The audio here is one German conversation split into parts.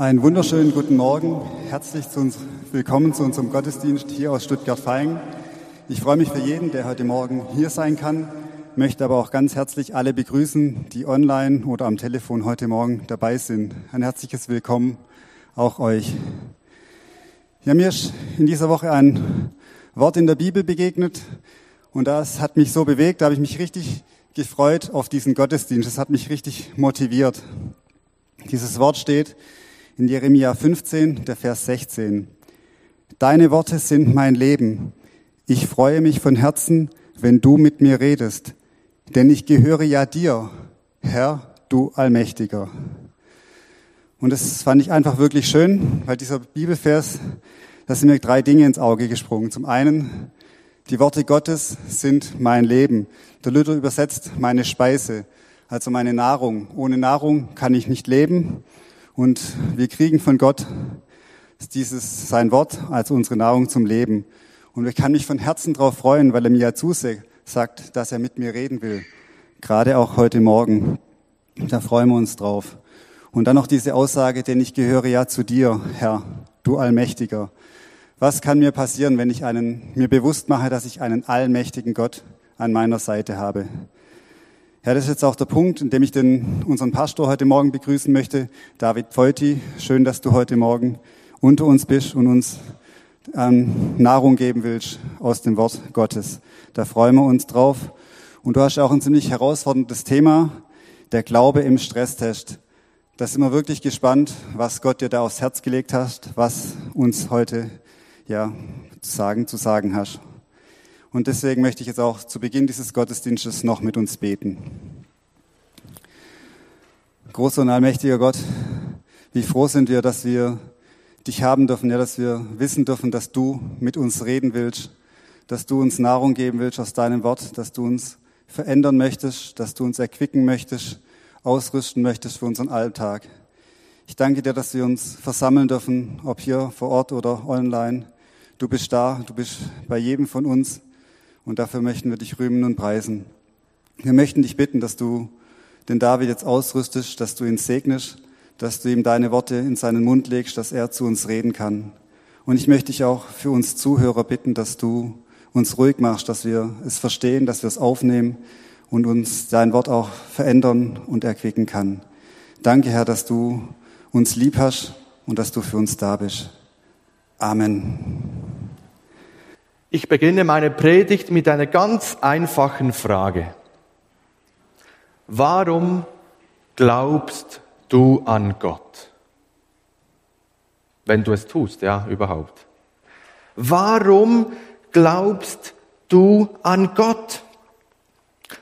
Einen wunderschönen guten Morgen. Herzlich zu uns, willkommen zu unserem Gottesdienst hier aus Stuttgart-Feingen. Ich freue mich für jeden, der heute Morgen hier sein kann, möchte aber auch ganz herzlich alle begrüßen, die online oder am Telefon heute Morgen dabei sind. Ein herzliches Willkommen auch euch. Ja, mir ist in dieser Woche ein Wort in der Bibel begegnet und das hat mich so bewegt, da habe ich mich richtig gefreut auf diesen Gottesdienst. Das hat mich richtig motiviert. Dieses Wort steht in Jeremia 15, der Vers 16. Deine Worte sind mein Leben. Ich freue mich von Herzen, wenn du mit mir redest, denn ich gehöre ja dir, Herr, du Allmächtiger. Und das fand ich einfach wirklich schön, weil dieser Bibelvers, da sind mir drei Dinge ins Auge gesprungen. Zum einen, die Worte Gottes sind mein Leben. Der Luther übersetzt meine Speise, also meine Nahrung. Ohne Nahrung kann ich nicht leben. Und wir kriegen von Gott dieses, sein Wort als unsere Nahrung zum Leben. Und ich kann mich von Herzen darauf freuen, weil er mir ja zusagt, dass er mit mir reden will. Gerade auch heute Morgen. Da freuen wir uns drauf. Und dann noch diese Aussage, denn ich gehöre ja zu dir, Herr, du Allmächtiger. Was kann mir passieren, wenn ich einen, mir bewusst mache, dass ich einen allmächtigen Gott an meiner Seite habe? Ja, das ist jetzt auch der Punkt, in dem ich den, unseren Pastor heute Morgen begrüßen möchte, David Pfeuti. Schön, dass du heute Morgen unter uns bist und uns ähm, Nahrung geben willst aus dem Wort Gottes. Da freuen wir uns drauf. Und du hast auch ein ziemlich herausforderndes Thema, der Glaube im Stresstest. Da sind wir wirklich gespannt, was Gott dir da aufs Herz gelegt hast, was uns heute ja, zu sagen, zu sagen hast. Und deswegen möchte ich jetzt auch zu Beginn dieses Gottesdienstes noch mit uns beten. Großer und allmächtiger Gott, wie froh sind wir, dass wir dich haben dürfen, ja, dass wir wissen dürfen, dass du mit uns reden willst, dass du uns Nahrung geben willst aus deinem Wort, dass du uns verändern möchtest, dass du uns erquicken möchtest, ausrüsten möchtest für unseren Alltag. Ich danke dir, dass wir uns versammeln dürfen, ob hier vor Ort oder online. Du bist da, du bist bei jedem von uns und dafür möchten wir dich rühmen und preisen. Wir möchten dich bitten, dass du den David jetzt ausrüstest, dass du ihn segnest, dass du ihm deine Worte in seinen Mund legst, dass er zu uns reden kann. Und ich möchte dich auch für uns Zuhörer bitten, dass du uns ruhig machst, dass wir es verstehen, dass wir es aufnehmen und uns dein Wort auch verändern und erquicken kann. Danke, Herr, dass du uns lieb hast und dass du für uns da bist. Amen. Ich beginne meine Predigt mit einer ganz einfachen Frage. Warum glaubst du an Gott? Wenn du es tust, ja, überhaupt. Warum glaubst du an Gott?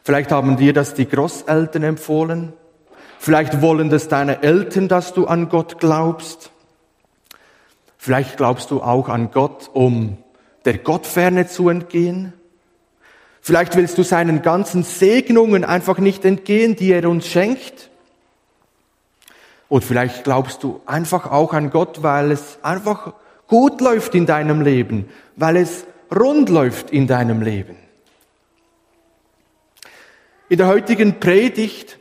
Vielleicht haben dir das die Großeltern empfohlen. Vielleicht wollen das deine Eltern, dass du an Gott glaubst. Vielleicht glaubst du auch an Gott, um der Gottferne zu entgehen. Vielleicht willst du seinen ganzen Segnungen einfach nicht entgehen, die er uns schenkt. Und vielleicht glaubst du einfach auch an Gott, weil es einfach gut läuft in deinem Leben, weil es rund läuft in deinem Leben. In der heutigen Predigt,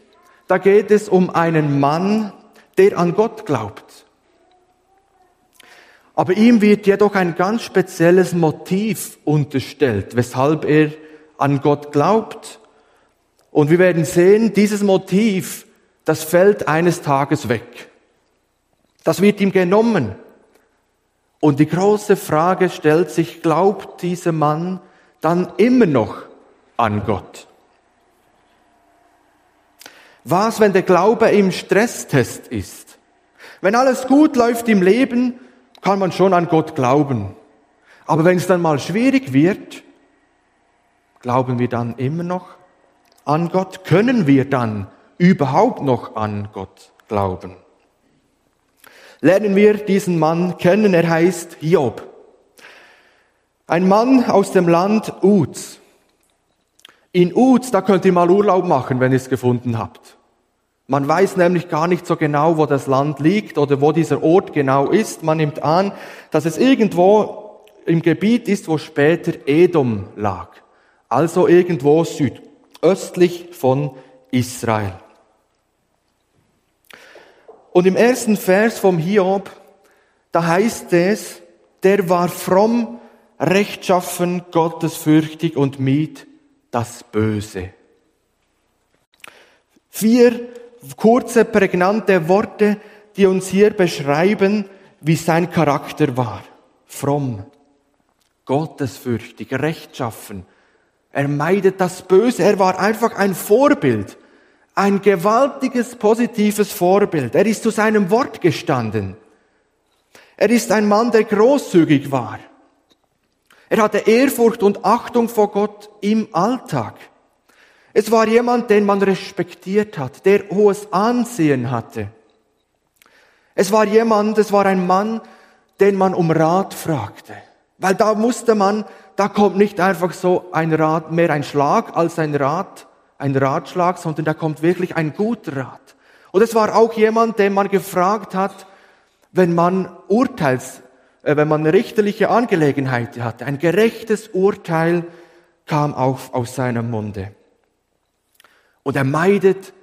da geht es um einen Mann, der an Gott glaubt. Aber ihm wird jedoch ein ganz spezielles Motiv unterstellt, weshalb er an Gott glaubt. Und wir werden sehen, dieses Motiv, das fällt eines Tages weg. Das wird ihm genommen. Und die große Frage stellt sich, glaubt dieser Mann dann immer noch an Gott? Was, wenn der Glaube im Stresstest ist? Wenn alles gut läuft im Leben, kann man schon an Gott glauben. Aber wenn es dann mal schwierig wird, glauben wir dann immer noch an Gott? Können wir dann überhaupt noch an Gott glauben? Lernen wir diesen Mann kennen, er heißt Hiob. Ein Mann aus dem Land Uz. In Uz, da könnt ihr mal Urlaub machen, wenn ihr es gefunden habt. Man weiß nämlich gar nicht so genau, wo das Land liegt oder wo dieser Ort genau ist. Man nimmt an, dass es irgendwo im Gebiet ist, wo später Edom lag. Also irgendwo südöstlich von Israel. Und im ersten Vers vom Hiob, da heißt es, der war fromm, rechtschaffen, gottesfürchtig und mied das Böse. Vier kurze, prägnante Worte, die uns hier beschreiben, wie sein Charakter war. Fromm, gottesfürchtig, rechtschaffen. Er meidet das Böse. Er war einfach ein Vorbild. Ein gewaltiges, positives Vorbild. Er ist zu seinem Wort gestanden. Er ist ein Mann, der großzügig war. Er hatte Ehrfurcht und Achtung vor Gott im Alltag. Es war jemand, den man respektiert hat, der hohes Ansehen hatte. Es war jemand, es war ein Mann, den man um Rat fragte. Weil da musste man, da kommt nicht einfach so ein Rat, mehr ein Schlag als ein Rat, ein Ratschlag, sondern da kommt wirklich ein guter Rat. Und es war auch jemand, den man gefragt hat, wenn man Urteils, äh, wenn man richterliche Angelegenheit hatte. Ein gerechtes Urteil kam auch aus seinem Munde und er meidet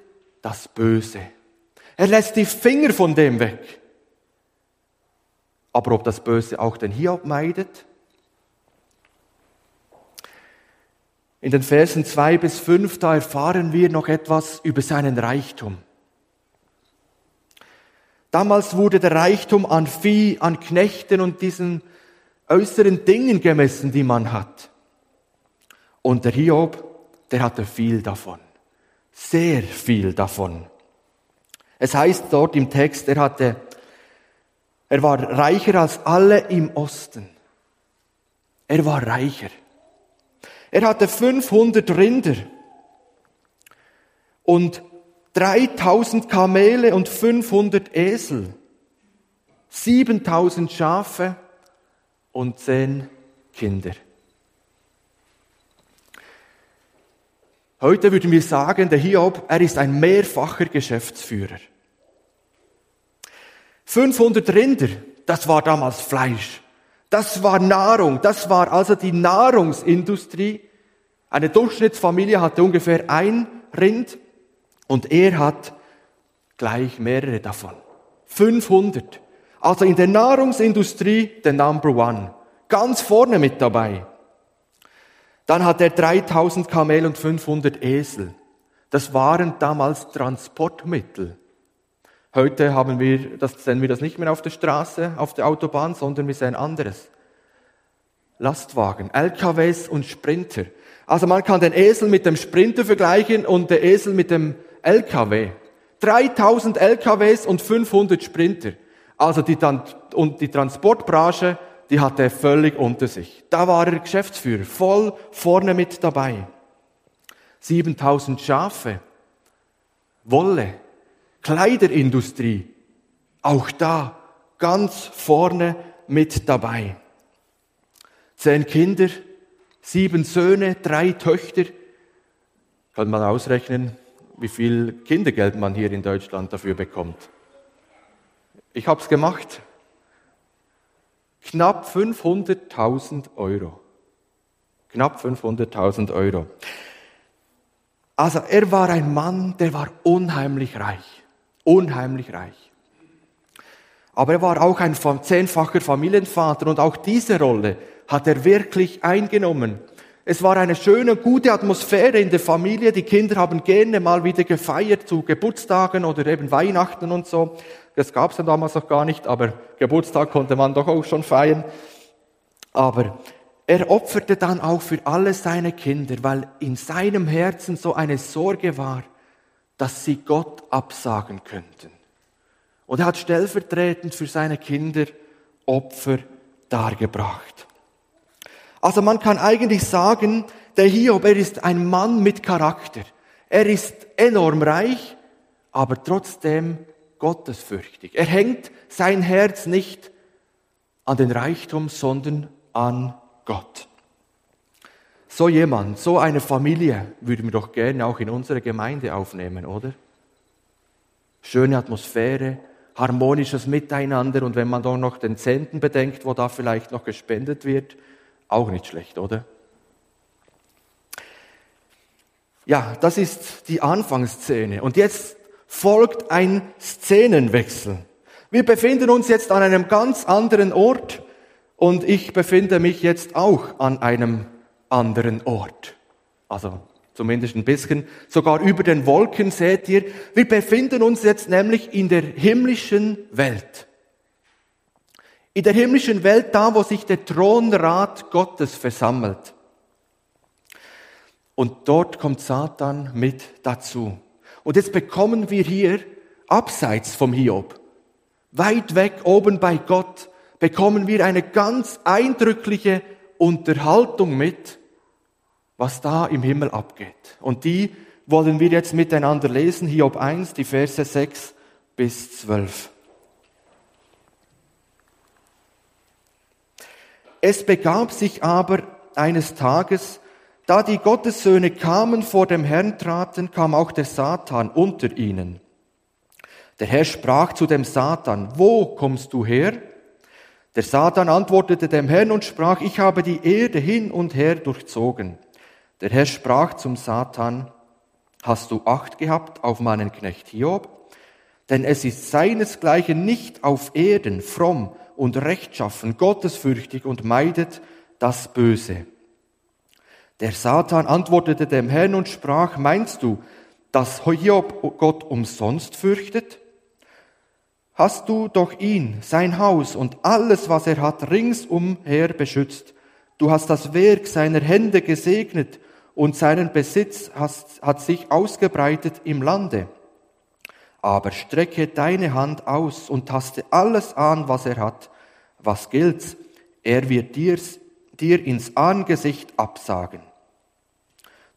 das Böse. Er lässt die Finger von dem weg. Aber ob das Böse auch den Hiob meidet? In den Versen zwei bis fünf da erfahren wir noch etwas über seinen Reichtum. Damals wurde der Reichtum an Vieh, an Knechten und diesen äußeren Dingen gemessen, die man hat. Und der Hiob, der hatte viel davon sehr viel davon. Es heißt dort im Text, er hatte, er war reicher als alle im Osten. Er war reicher. Er hatte 500 Rinder und 3000 Kamele und 500 Esel, 7000 Schafe und 10 Kinder. Heute würden wir sagen, der Hiob, er ist ein mehrfacher Geschäftsführer. 500 Rinder, das war damals Fleisch. Das war Nahrung, das war also die Nahrungsindustrie. Eine Durchschnittsfamilie hatte ungefähr ein Rind und er hat gleich mehrere davon. 500. Also in der Nahrungsindustrie der Number One. Ganz vorne mit dabei. Dann hat er 3000 Kamel und 500 Esel. Das waren damals Transportmittel. Heute haben wir das, sehen wir das nicht mehr auf der Straße, auf der Autobahn, sondern wir sehen anderes. Lastwagen, LKWs und Sprinter. Also man kann den Esel mit dem Sprinter vergleichen und den Esel mit dem LKW. 3000 LKWs und 500 Sprinter. Also die, und die Transportbranche die hatte er völlig unter sich. Da war er Geschäftsführer, voll vorne mit dabei. 7000 Schafe, Wolle, Kleiderindustrie, auch da ganz vorne mit dabei. Zehn Kinder, sieben Söhne, drei Töchter. Kann man ausrechnen, wie viel Kindergeld man hier in Deutschland dafür bekommt. Ich habe es gemacht knapp 500.000 Euro. Knapp 500.000 Euro. Also er war ein Mann, der war unheimlich reich. Unheimlich reich. Aber er war auch ein zehnfacher Familienvater und auch diese Rolle hat er wirklich eingenommen. Es war eine schöne, gute Atmosphäre in der Familie. Die Kinder haben gerne mal wieder gefeiert zu Geburtstagen oder eben Weihnachten und so. Das gab es ja damals noch gar nicht, aber Geburtstag konnte man doch auch schon feiern. Aber er opferte dann auch für alle seine Kinder, weil in seinem Herzen so eine Sorge war, dass sie Gott absagen könnten. Und er hat stellvertretend für seine Kinder Opfer dargebracht. Also man kann eigentlich sagen, der Hiob, er ist ein Mann mit Charakter. Er ist enorm reich, aber trotzdem gottesfürchtig. Er hängt sein Herz nicht an den Reichtum, sondern an Gott. So jemand, so eine Familie würden wir doch gerne auch in unsere Gemeinde aufnehmen, oder? Schöne Atmosphäre, harmonisches Miteinander und wenn man doch noch den Zehnten bedenkt, wo da vielleicht noch gespendet wird, auch nicht schlecht, oder? Ja, das ist die Anfangsszene. Und jetzt folgt ein Szenenwechsel. Wir befinden uns jetzt an einem ganz anderen Ort und ich befinde mich jetzt auch an einem anderen Ort. Also zumindest ein bisschen, sogar über den Wolken seht ihr. Wir befinden uns jetzt nämlich in der himmlischen Welt. In der himmlischen Welt, da wo sich der Thronrat Gottes versammelt. Und dort kommt Satan mit dazu. Und jetzt bekommen wir hier, abseits vom Hiob, weit weg oben bei Gott, bekommen wir eine ganz eindrückliche Unterhaltung mit, was da im Himmel abgeht. Und die wollen wir jetzt miteinander lesen, Hiob 1, die Verse 6 bis 12. Es begab sich aber eines Tages, da die Gottessöhne kamen vor dem Herrn traten, kam auch der Satan unter ihnen. Der Herr sprach zu dem Satan, wo kommst du her? Der Satan antwortete dem Herrn und sprach, ich habe die Erde hin und her durchzogen. Der Herr sprach zum Satan, hast du Acht gehabt auf meinen Knecht Hiob? Denn es ist seinesgleichen nicht auf Erden fromm und rechtschaffen, gottesfürchtig und meidet das Böse. Der Satan antwortete dem Herrn und sprach, meinst du, dass Hiob Gott umsonst fürchtet? Hast du doch ihn, sein Haus und alles, was er hat, ringsumher beschützt. Du hast das Werk seiner Hände gesegnet und seinen Besitz hat sich ausgebreitet im Lande. Aber strecke deine Hand aus und taste alles an, was er hat. Was gilt's? Er wird dir, dir ins Angesicht absagen.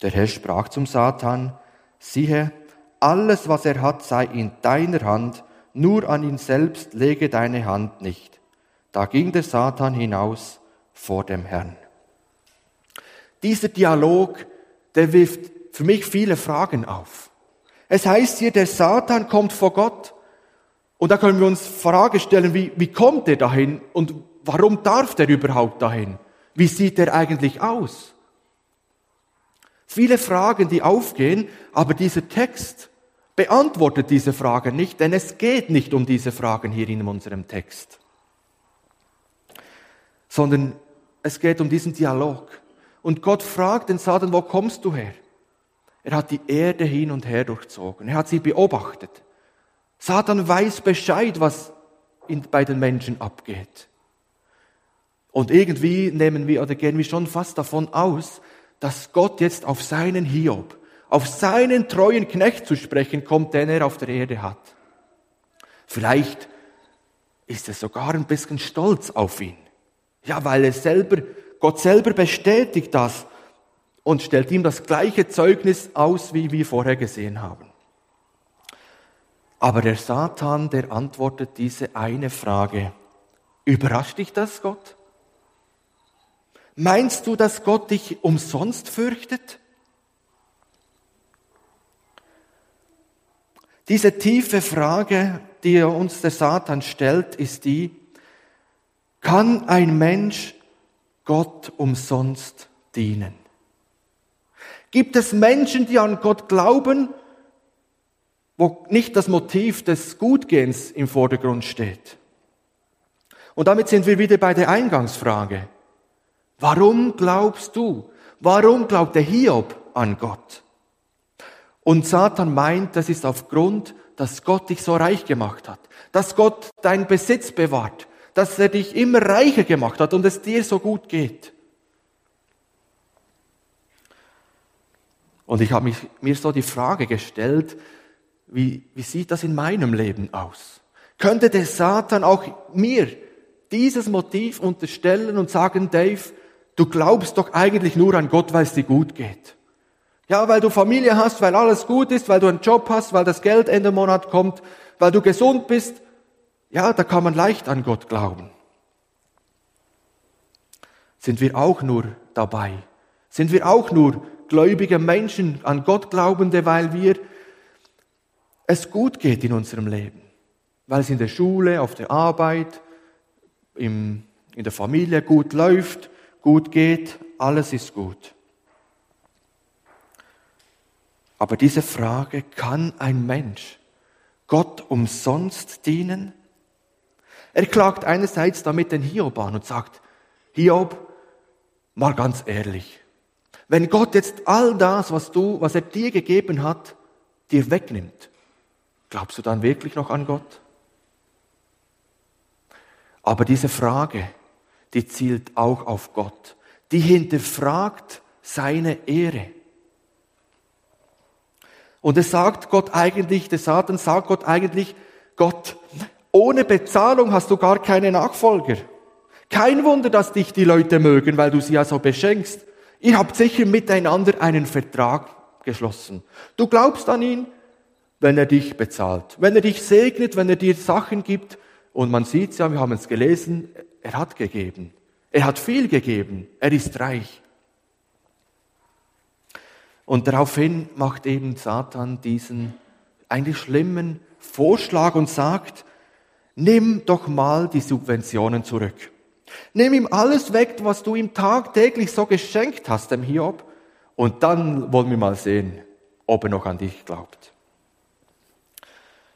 Der Herr sprach zum Satan, siehe, alles, was er hat, sei in deiner Hand, nur an ihn selbst lege deine Hand nicht. Da ging der Satan hinaus vor dem Herrn. Dieser Dialog, der wirft für mich viele Fragen auf. Es heißt hier, der Satan kommt vor Gott. Und da können wir uns Frage stellen, wie, wie kommt er dahin und warum darf der überhaupt dahin? Wie sieht er eigentlich aus? Viele Fragen, die aufgehen, aber dieser Text beantwortet diese Fragen nicht, denn es geht nicht um diese Fragen hier in unserem Text, sondern es geht um diesen Dialog. Und Gott fragt den Satan, wo kommst du her? Er hat die Erde hin und her durchzogen. Er hat sie beobachtet. Satan weiß Bescheid, was bei den Menschen abgeht. Und irgendwie nehmen wir oder gehen wir schon fast davon aus, dass Gott jetzt auf seinen Hiob, auf seinen treuen Knecht zu sprechen kommt, den er auf der Erde hat. Vielleicht ist er sogar ein bisschen stolz auf ihn. Ja, weil er selber, Gott selber bestätigt das und stellt ihm das gleiche Zeugnis aus, wie wir vorher gesehen haben. Aber der Satan, der antwortet diese eine Frage. Überrascht dich das, Gott? Meinst du, dass Gott dich umsonst fürchtet? Diese tiefe Frage, die uns der Satan stellt, ist die, kann ein Mensch Gott umsonst dienen? Gibt es Menschen, die an Gott glauben, wo nicht das Motiv des Gutgehens im Vordergrund steht? Und damit sind wir wieder bei der Eingangsfrage. Warum glaubst du? Warum glaubt der Hiob an Gott? Und Satan meint, das ist aufgrund, dass Gott dich so reich gemacht hat, dass Gott deinen Besitz bewahrt, dass er dich immer reicher gemacht hat und es dir so gut geht. Und ich habe mir so die Frage gestellt, wie, wie sieht das in meinem Leben aus? Könnte der Satan auch mir dieses Motiv unterstellen und sagen, Dave, du glaubst doch eigentlich nur an Gott, weil es dir gut geht. Ja, weil du Familie hast, weil alles gut ist, weil du einen Job hast, weil das Geld Ende Monat kommt, weil du gesund bist. Ja, da kann man leicht an Gott glauben. Sind wir auch nur dabei? Sind wir auch nur gläubige Menschen, an Gott glaubende, weil wir es gut geht in unserem Leben. Weil es in der Schule, auf der Arbeit, im, in der Familie gut läuft, gut geht, alles ist gut. Aber diese Frage, kann ein Mensch Gott umsonst dienen? Er klagt einerseits damit den Hiob an und sagt, Hiob, mal ganz ehrlich, wenn Gott jetzt all das, was du, was er dir gegeben hat, dir wegnimmt, glaubst du dann wirklich noch an Gott? Aber diese Frage, die zielt auch auf Gott. Die hinterfragt seine Ehre. Und es sagt Gott eigentlich, der Satan sagt Gott eigentlich, Gott, ohne Bezahlung hast du gar keine Nachfolger. Kein Wunder, dass dich die Leute mögen, weil du sie ja so beschenkst. Ihr habt sicher miteinander einen Vertrag geschlossen. Du glaubst an ihn, wenn er dich bezahlt, wenn er dich segnet, wenn er dir Sachen gibt. Und man sieht ja, wir haben es gelesen, er hat gegeben. Er hat viel gegeben. Er ist reich. Und daraufhin macht eben Satan diesen eigentlich schlimmen Vorschlag und sagt, nimm doch mal die Subventionen zurück. Nimm ihm alles weg, was du ihm tagtäglich so geschenkt hast, dem Hiob, und dann wollen wir mal sehen, ob er noch an dich glaubt.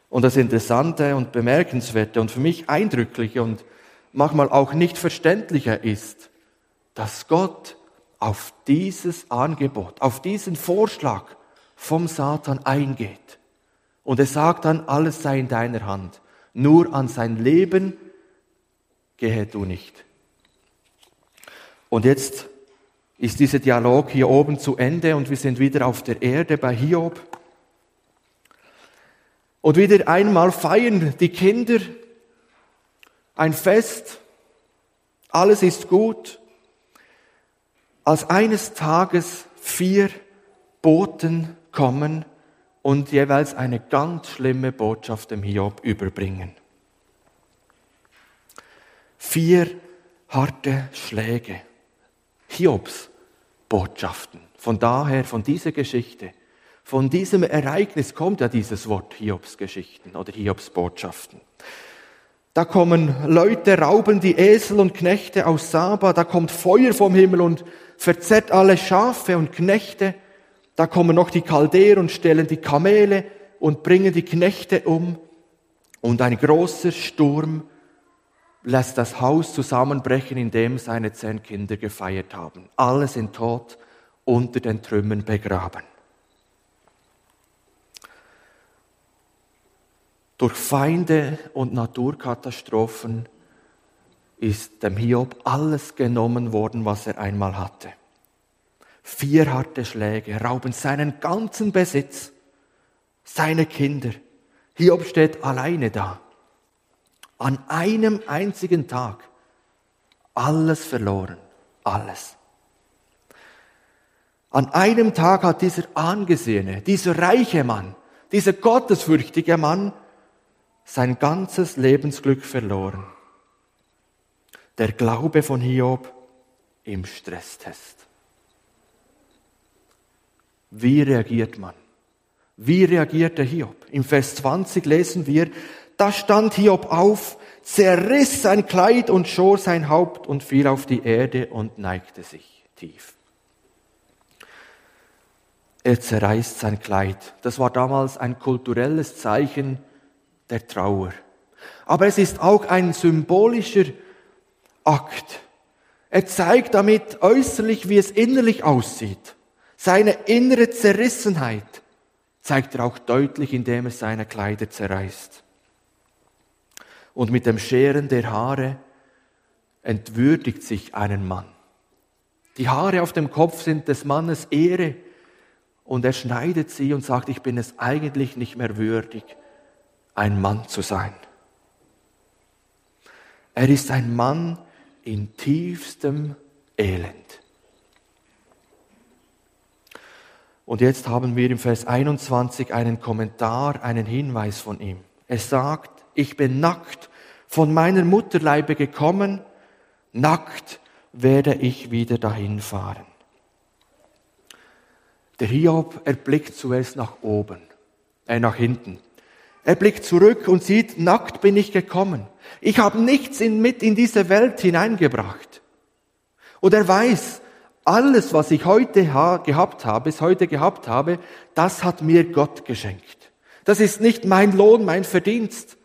Und das Interessante und Bemerkenswerte und für mich eindrückliche und manchmal auch nicht verständlicher ist, dass Gott auf dieses Angebot, auf diesen Vorschlag vom Satan eingeht. Und er sagt dann, alles sei in deiner Hand. Nur an sein Leben gehe du nicht. Und jetzt ist dieser Dialog hier oben zu Ende und wir sind wieder auf der Erde bei Hiob. Und wieder einmal feiern die Kinder ein Fest. Alles ist gut als eines Tages vier Boten kommen und jeweils eine ganz schlimme Botschaft dem Hiob überbringen. Vier harte Schläge. Hiobs Botschaften. Von daher, von dieser Geschichte, von diesem Ereignis kommt ja dieses Wort Hiobs Geschichten oder Hiobs Botschaften. Da kommen Leute, rauben die Esel und Knechte aus Saba, da kommt Feuer vom Himmel und verzerrt alle Schafe und Knechte. Da kommen noch die Chaldeer und stellen die Kamele und bringen die Knechte um. Und ein großer Sturm lässt das Haus zusammenbrechen, in dem seine zehn Kinder gefeiert haben. Alle sind tot, unter den Trümmern begraben. Durch Feinde und Naturkatastrophen ist dem Hiob alles genommen worden, was er einmal hatte. Vier harte Schläge rauben seinen ganzen Besitz, seine Kinder. Hiob steht alleine da. An einem einzigen Tag. Alles verloren. Alles. An einem Tag hat dieser angesehene, dieser reiche Mann, dieser gottesfürchtige Mann sein ganzes Lebensglück verloren. Der Glaube von Hiob im Stresstest. Wie reagiert man? Wie reagierte Hiob? Im Vers 20 lesen wir, da stand Hiob auf, zerriss sein Kleid und schor sein Haupt und fiel auf die Erde und neigte sich tief. Er zerreißt sein Kleid. Das war damals ein kulturelles Zeichen der Trauer. Aber es ist auch ein symbolischer Akt. Er zeigt damit äußerlich, wie es innerlich aussieht. Seine innere Zerrissenheit zeigt er auch deutlich, indem er seine Kleider zerreißt. Und mit dem Scheren der Haare entwürdigt sich einen Mann. Die Haare auf dem Kopf sind des Mannes Ehre und er schneidet sie und sagt, ich bin es eigentlich nicht mehr würdig, ein Mann zu sein. Er ist ein Mann, in tiefstem Elend. Und jetzt haben wir im Vers 21 einen Kommentar, einen Hinweis von ihm. Er sagt, ich bin nackt von meiner Mutterleibe gekommen, nackt werde ich wieder dahin fahren. Der Hiob erblickt zuerst nach oben, äh, nach hinten. Er blickt zurück und sieht, nackt bin ich gekommen. Ich habe nichts in, mit in diese Welt hineingebracht. Und er weiß, alles, was ich heute ha gehabt habe, bis heute gehabt habe, das hat mir Gott geschenkt. Das ist nicht mein Lohn, mein Verdienst.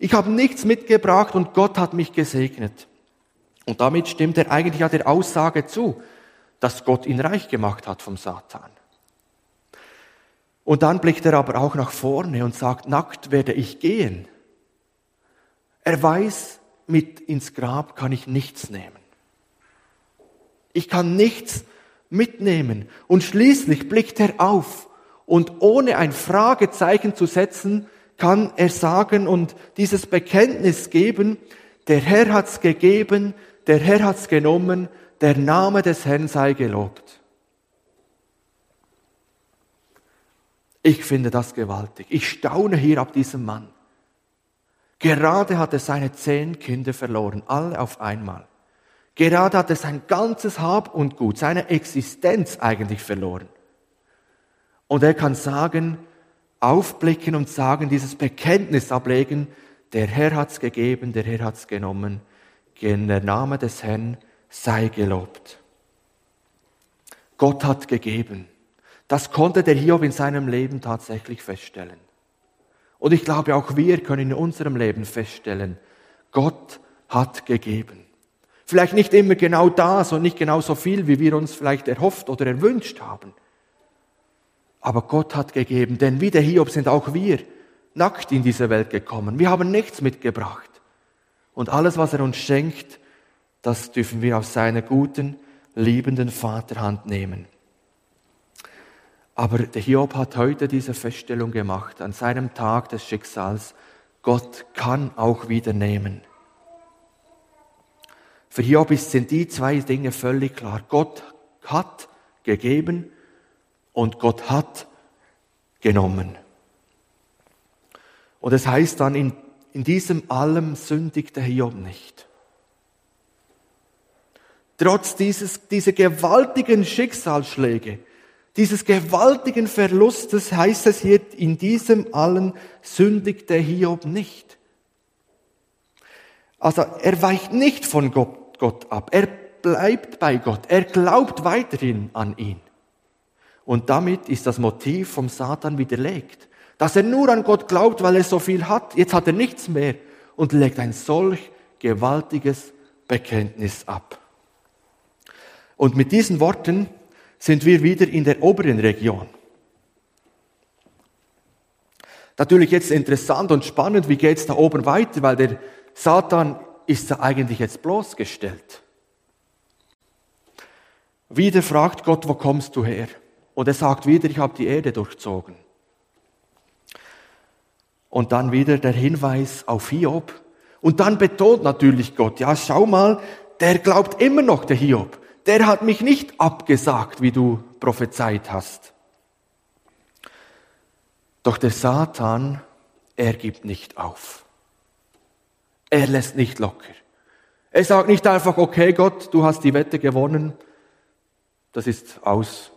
Ich habe nichts mitgebracht und Gott hat mich gesegnet. Und damit stimmt er eigentlich ja der Aussage zu, dass Gott ihn reich gemacht hat vom Satan. Und dann blickt er aber auch nach vorne und sagt, nackt werde ich gehen. Er weiß, mit ins Grab kann ich nichts nehmen. Ich kann nichts mitnehmen. Und schließlich blickt er auf und ohne ein Fragezeichen zu setzen, kann er sagen und dieses Bekenntnis geben, der Herr hat's gegeben, der Herr hat's genommen, der Name des Herrn sei gelobt. Ich finde das gewaltig. Ich staune hier ab diesem Mann. Gerade hat er seine zehn Kinder verloren, alle auf einmal. Gerade hat er sein ganzes Hab und Gut, seine Existenz eigentlich verloren. Und er kann sagen, aufblicken und sagen, dieses Bekenntnis ablegen, der Herr hat's gegeben, der Herr hat's genommen, in der Name des Herrn sei gelobt. Gott hat gegeben. Das konnte der Hiob in seinem Leben tatsächlich feststellen. Und ich glaube, auch wir können in unserem Leben feststellen, Gott hat gegeben. Vielleicht nicht immer genau das und nicht genau so viel, wie wir uns vielleicht erhofft oder erwünscht haben. Aber Gott hat gegeben, denn wie der Hiob sind auch wir nackt in diese Welt gekommen. Wir haben nichts mitgebracht. Und alles, was er uns schenkt, das dürfen wir aus seiner guten, liebenden Vaterhand nehmen. Aber der Hiob hat heute diese Feststellung gemacht, an seinem Tag des Schicksals, Gott kann auch wieder nehmen. Für Hiob sind die zwei Dinge völlig klar. Gott hat gegeben und Gott hat genommen. Und es heißt dann, in, in diesem allem sündigt der Hiob nicht. Trotz dieses, dieser gewaltigen Schicksalsschläge, dieses gewaltigen Verlustes heißt es hier, in diesem allen sündigt der Hiob nicht. Also er weicht nicht von Gott, Gott ab, er bleibt bei Gott, er glaubt weiterhin an ihn. Und damit ist das Motiv vom Satan widerlegt, dass er nur an Gott glaubt, weil er so viel hat. Jetzt hat er nichts mehr und legt ein solch gewaltiges Bekenntnis ab. Und mit diesen Worten sind wir wieder in der oberen Region. Natürlich jetzt interessant und spannend, wie geht es da oben weiter, weil der Satan ist ja eigentlich jetzt bloßgestellt. Wieder fragt Gott, wo kommst du her? Und er sagt wieder, ich habe die Erde durchzogen. Und dann wieder der Hinweis auf Hiob. Und dann betont natürlich Gott, ja, schau mal, der glaubt immer noch, der Hiob. Der hat mich nicht abgesagt, wie du prophezeit hast. Doch der Satan, er gibt nicht auf. Er lässt nicht locker. Er sagt nicht einfach, okay Gott, du hast die Wette gewonnen, das ist aus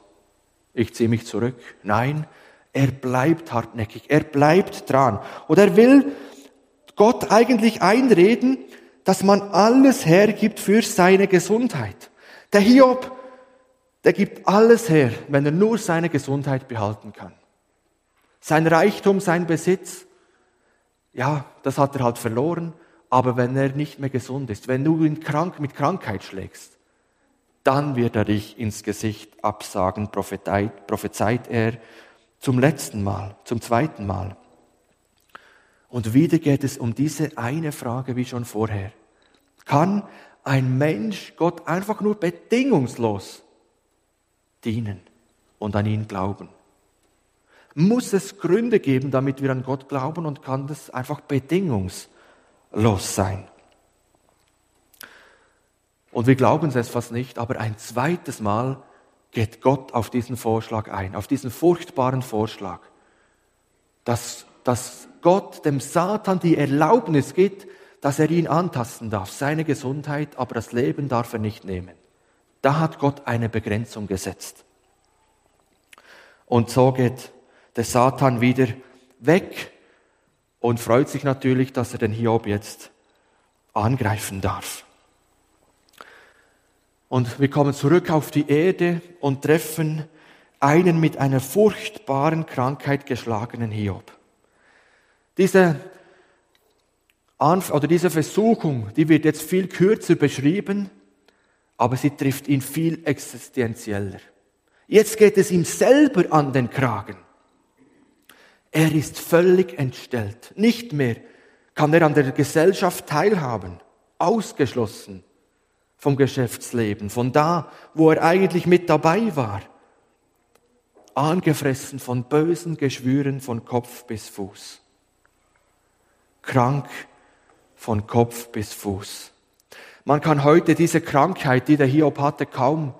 ich ziehe mich zurück. Nein, er bleibt hartnäckig, er bleibt dran. Und er will Gott eigentlich einreden, dass man alles hergibt für seine Gesundheit. Der Hiob, der gibt alles her, wenn er nur seine Gesundheit behalten kann. Sein Reichtum, sein Besitz, ja, das hat er halt verloren, aber wenn er nicht mehr gesund ist, wenn du ihn krank mit Krankheit schlägst, dann wird er dich ins Gesicht absagen, prophezeit, er zum letzten Mal, zum zweiten Mal. Und wieder geht es um diese eine Frage wie schon vorher. Kann ein Mensch Gott einfach nur bedingungslos dienen und an ihn glauben? Muss es Gründe geben, damit wir an Gott glauben und kann das einfach bedingungslos sein? Und wir glauben es fast nicht, aber ein zweites Mal geht Gott auf diesen Vorschlag ein, auf diesen furchtbaren Vorschlag, dass, dass Gott dem Satan die Erlaubnis gibt, dass er ihn antasten darf, seine Gesundheit, aber das Leben darf er nicht nehmen. Da hat Gott eine Begrenzung gesetzt. Und so geht der Satan wieder weg und freut sich natürlich, dass er den Hiob jetzt angreifen darf. Und wir kommen zurück auf die Erde und treffen einen mit einer furchtbaren Krankheit geschlagenen Hiob. Diese, oder diese Versuchung, die wird jetzt viel kürzer beschrieben, aber sie trifft ihn viel existenzieller. Jetzt geht es ihm selber an den Kragen. Er ist völlig entstellt. Nicht mehr kann er an der Gesellschaft teilhaben, ausgeschlossen vom Geschäftsleben, von da, wo er eigentlich mit dabei war, angefressen von bösen Geschwüren von Kopf bis Fuß, krank von Kopf bis Fuß. Man kann heute diese Krankheit, die der Hiob hatte, kaum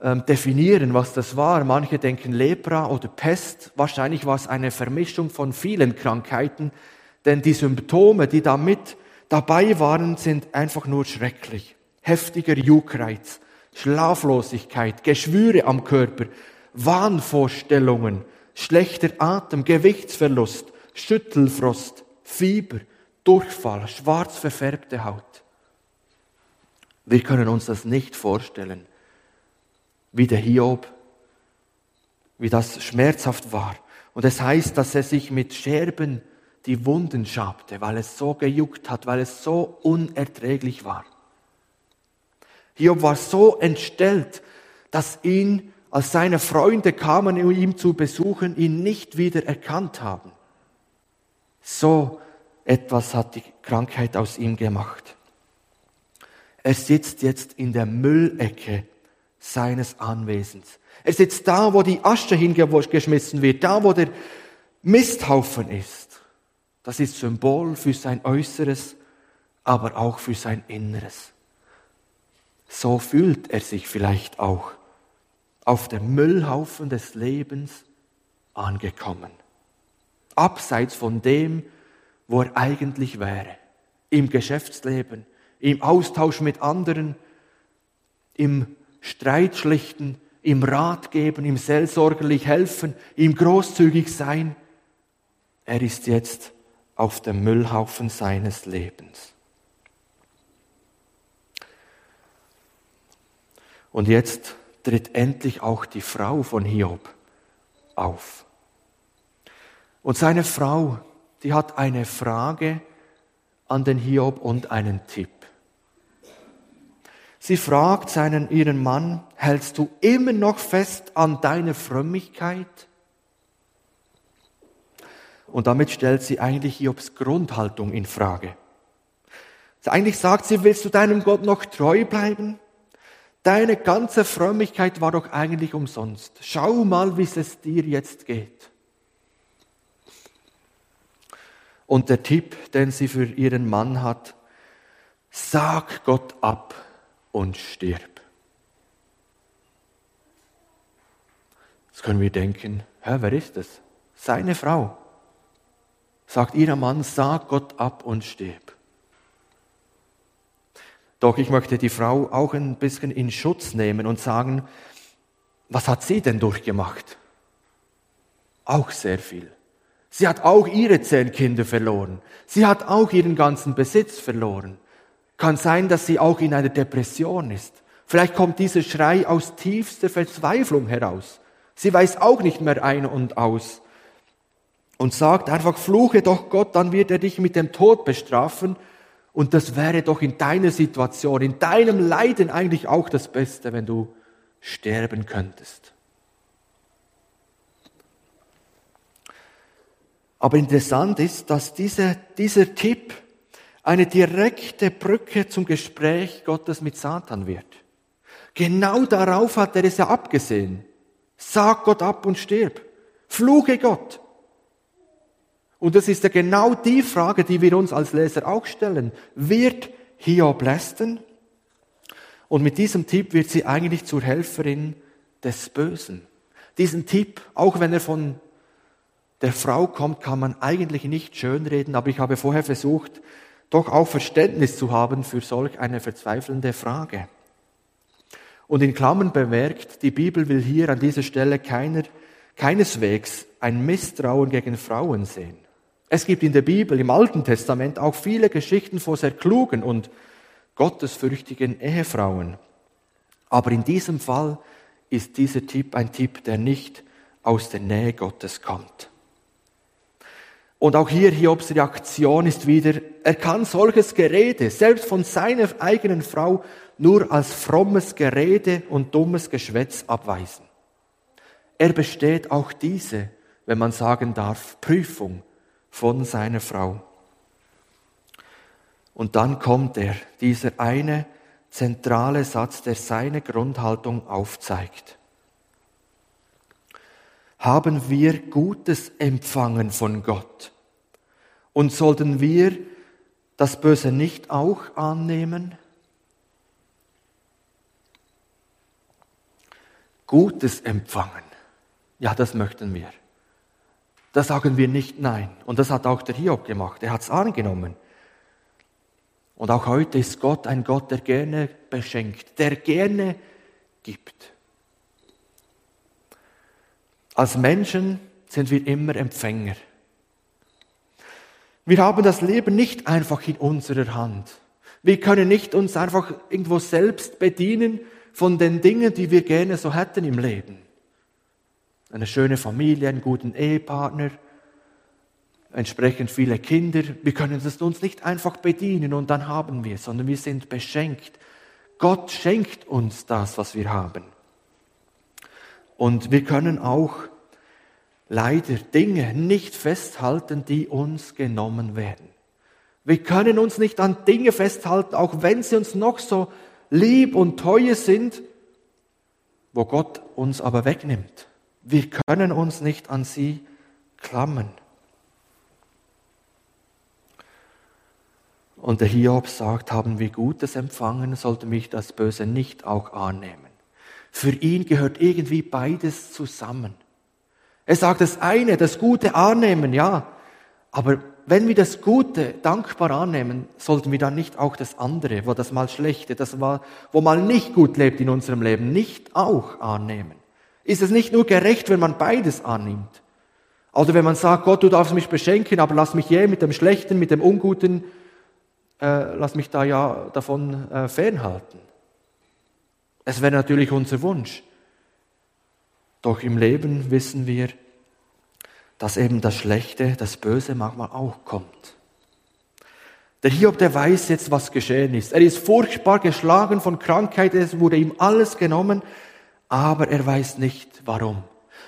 ähm, definieren, was das war. Manche denken Lepra oder Pest. Wahrscheinlich war es eine Vermischung von vielen Krankheiten, denn die Symptome, die da mit dabei waren, sind einfach nur schrecklich. Heftiger Juckreiz, Schlaflosigkeit, Geschwüre am Körper, Wahnvorstellungen, schlechter Atem, Gewichtsverlust, Schüttelfrost, Fieber, Durchfall, schwarz verfärbte Haut. Wir können uns das nicht vorstellen, wie der Hiob, wie das schmerzhaft war. Und es heißt, dass er sich mit Scherben die Wunden schabte, weil es so gejuckt hat, weil es so unerträglich war. Hiob war so entstellt, dass ihn, als seine Freunde kamen, um ihn zu besuchen, ihn nicht wieder erkannt haben. So etwas hat die Krankheit aus ihm gemacht. Er sitzt jetzt in der Müllecke seines Anwesens. Er sitzt da, wo die Asche hingeschmissen wird, da, wo der Misthaufen ist. Das ist Symbol für sein Äußeres, aber auch für sein Inneres. So fühlt er sich vielleicht auch auf dem Müllhaufen des Lebens angekommen. Abseits von dem, wo er eigentlich wäre. Im Geschäftsleben, im Austausch mit anderen, im Streitschlichten, im Rat geben, im seelsorgerlich helfen, im großzügig sein. Er ist jetzt auf dem Müllhaufen seines Lebens. Und jetzt tritt endlich auch die Frau von Hiob auf. Und seine Frau, die hat eine Frage an den Hiob und einen Tipp. Sie fragt seinen, ihren Mann, hältst du immer noch fest an deiner Frömmigkeit? Und damit stellt sie eigentlich Hiobs Grundhaltung in Frage. Eigentlich sagt sie, willst du deinem Gott noch treu bleiben? Deine ganze Frömmigkeit war doch eigentlich umsonst. Schau mal, wie es dir jetzt geht. Und der Tipp, den sie für ihren Mann hat, sag Gott ab und stirb. Jetzt können wir denken, hä, wer ist das? Seine Frau. Sagt ihr Mann, sag Gott ab und stirb. Doch ich möchte die Frau auch ein bisschen in Schutz nehmen und sagen, was hat sie denn durchgemacht? Auch sehr viel. Sie hat auch ihre zehn Kinder verloren. Sie hat auch ihren ganzen Besitz verloren. Kann sein, dass sie auch in einer Depression ist. Vielleicht kommt dieser Schrei aus tiefster Verzweiflung heraus. Sie weiß auch nicht mehr ein und aus. Und sagt einfach, fluche doch Gott, dann wird er dich mit dem Tod bestrafen. Und das wäre doch in deiner Situation, in deinem Leiden eigentlich auch das Beste, wenn du sterben könntest. Aber interessant ist, dass dieser, dieser Tipp eine direkte Brücke zum Gespräch Gottes mit Satan wird. Genau darauf hat er es ja abgesehen. Sag Gott ab und stirb. Fluche Gott. Und das ist ja genau die Frage, die wir uns als Leser auch stellen. Wird Hiob lästern? Und mit diesem Tipp wird sie eigentlich zur Helferin des Bösen. Diesen Tipp, auch wenn er von der Frau kommt, kann man eigentlich nicht schönreden, aber ich habe vorher versucht, doch auch Verständnis zu haben für solch eine verzweifelnde Frage. Und in Klammern bemerkt, die Bibel will hier an dieser Stelle keiner, keineswegs ein Misstrauen gegen Frauen sehen. Es gibt in der Bibel, im Alten Testament, auch viele Geschichten von sehr klugen und gottesfürchtigen Ehefrauen. Aber in diesem Fall ist dieser Tipp ein Tipp, der nicht aus der Nähe Gottes kommt. Und auch hier Hiobs Reaktion ist wieder, er kann solches Gerede, selbst von seiner eigenen Frau, nur als frommes Gerede und dummes Geschwätz abweisen. Er besteht auch diese, wenn man sagen darf, Prüfung von seiner Frau. Und dann kommt er, dieser eine zentrale Satz, der seine Grundhaltung aufzeigt. Haben wir Gutes empfangen von Gott? Und sollten wir das Böse nicht auch annehmen? Gutes empfangen. Ja, das möchten wir. Da sagen wir nicht nein. Und das hat auch der Hiob gemacht. Er hat es angenommen. Und auch heute ist Gott ein Gott, der gerne beschenkt, der gerne gibt. Als Menschen sind wir immer Empfänger. Wir haben das Leben nicht einfach in unserer Hand. Wir können nicht uns einfach irgendwo selbst bedienen von den Dingen, die wir gerne so hätten im Leben. Eine schöne Familie, einen guten Ehepartner, entsprechend viele Kinder. Wir können es uns nicht einfach bedienen und dann haben wir, sondern wir sind beschenkt. Gott schenkt uns das, was wir haben. Und wir können auch leider Dinge nicht festhalten, die uns genommen werden. Wir können uns nicht an Dinge festhalten, auch wenn sie uns noch so lieb und teuer sind, wo Gott uns aber wegnimmt. Wir können uns nicht an sie klammern. Und der Hiob sagt, haben wir Gutes empfangen, sollte mich das Böse nicht auch annehmen. Für ihn gehört irgendwie beides zusammen. Er sagt das eine, das Gute annehmen, ja. Aber wenn wir das Gute dankbar annehmen, sollten wir dann nicht auch das andere, wo das mal Schlechte, das mal, wo mal nicht gut lebt in unserem Leben, nicht auch annehmen. Ist es nicht nur gerecht, wenn man beides annimmt? Also wenn man sagt, Gott, du darfst mich beschenken, aber lass mich je mit dem Schlechten, mit dem Unguten äh, lass mich da ja davon äh, fernhalten. Es wäre natürlich unser Wunsch. Doch im Leben wissen wir, dass eben das Schlechte, das Böse manchmal auch kommt. Der Hiob, der weiß jetzt, was geschehen ist. Er ist furchtbar geschlagen von Krankheit, es wurde ihm alles genommen, aber er weiß nicht warum.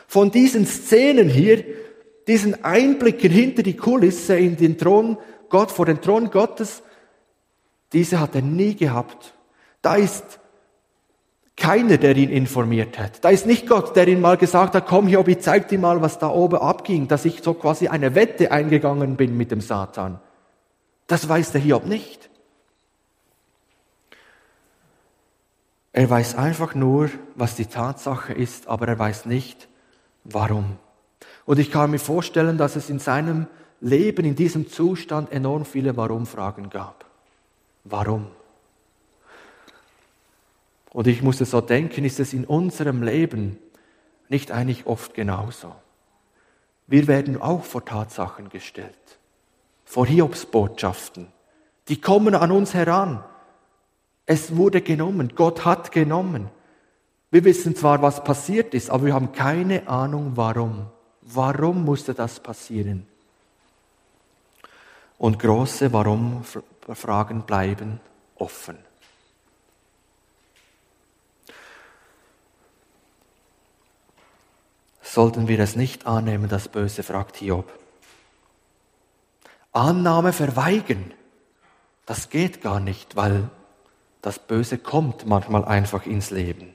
Von diesen Szenen hier, diesen Einblicken hinter die Kulisse in den Thron, Gott, vor den Thron Gottes, diese hat er nie gehabt. Da ist keiner, der ihn informiert hat. Da ist nicht Gott, der ihn mal gesagt hat, komm Hiob, ich zeig dir mal, was da oben abging, dass ich so quasi eine Wette eingegangen bin mit dem Satan. Das weiß der Hiob nicht. Er weiß einfach nur, was die Tatsache ist, aber er weiß nicht, warum. Und ich kann mir vorstellen, dass es in seinem Leben, in diesem Zustand enorm viele Warum-Fragen gab. Warum? Und ich musste so denken, ist es in unserem Leben nicht eigentlich oft genauso? Wir werden auch vor Tatsachen gestellt, vor Hiobsbotschaften. Die kommen an uns heran. Es wurde genommen, Gott hat genommen. Wir wissen zwar, was passiert ist, aber wir haben keine Ahnung, warum. Warum musste das passieren? Und große Warum-Fragen bleiben offen. Sollten wir es nicht annehmen, das Böse, fragt Hiob. Annahme verweigern, das geht gar nicht, weil das Böse kommt manchmal einfach ins Leben.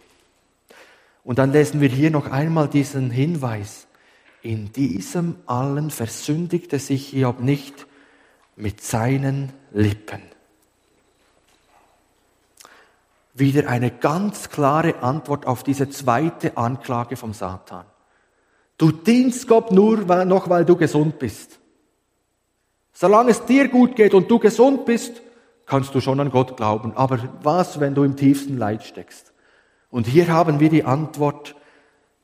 Und dann lesen wir hier noch einmal diesen Hinweis. In diesem allen versündigte sich Hiob nicht mit seinen Lippen. Wieder eine ganz klare Antwort auf diese zweite Anklage vom Satan. Du dienst Gott nur noch, weil du gesund bist. Solange es dir gut geht und du gesund bist, kannst du schon an Gott glauben. Aber was, wenn du im tiefsten Leid steckst? Und hier haben wir die Antwort,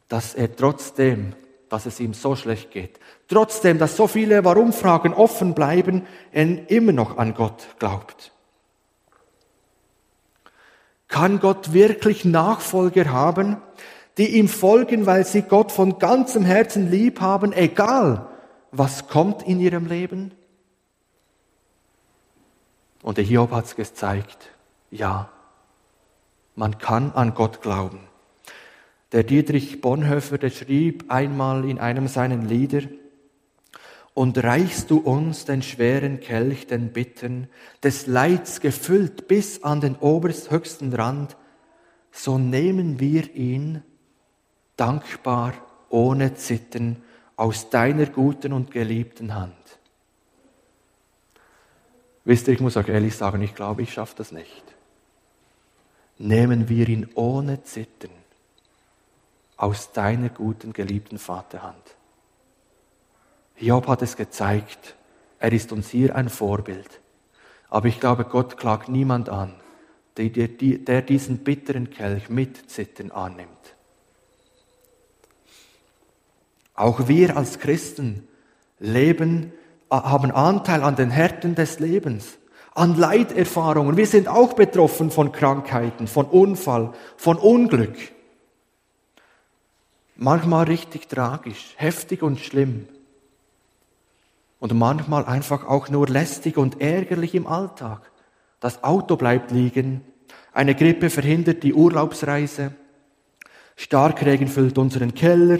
dass er trotzdem dass es ihm so schlecht geht. Trotzdem, dass so viele Warum-Fragen offen bleiben, er immer noch an Gott glaubt. Kann Gott wirklich Nachfolger haben, die ihm folgen, weil sie Gott von ganzem Herzen lieb haben, egal was kommt in ihrem Leben? Und der Hiob hat es gezeigt. Ja, man kann an Gott glauben. Der Dietrich Bonhoeffer, der schrieb einmal in einem seiner Lieder, und reichst du uns den schweren Kelch, den Bitten, des Leids gefüllt bis an den oberst höchsten Rand, so nehmen wir ihn dankbar, ohne Zittern, aus deiner guten und geliebten Hand. Wisst ihr, ich muss euch ehrlich sagen, ich glaube, ich schaffe das nicht. Nehmen wir ihn ohne Zittern aus deiner guten, geliebten Vaterhand. Job hat es gezeigt. Er ist uns hier ein Vorbild. Aber ich glaube, Gott klagt niemand an, der diesen bitteren Kelch mit Zittern annimmt. Auch wir als Christen leben, haben Anteil an den Härten des Lebens, an Leiterfahrungen. Wir sind auch betroffen von Krankheiten, von Unfall, von Unglück. Manchmal richtig tragisch, heftig und schlimm und manchmal einfach auch nur lästig und ärgerlich im Alltag. Das Auto bleibt liegen, eine Grippe verhindert die Urlaubsreise, Starkregen füllt unseren Keller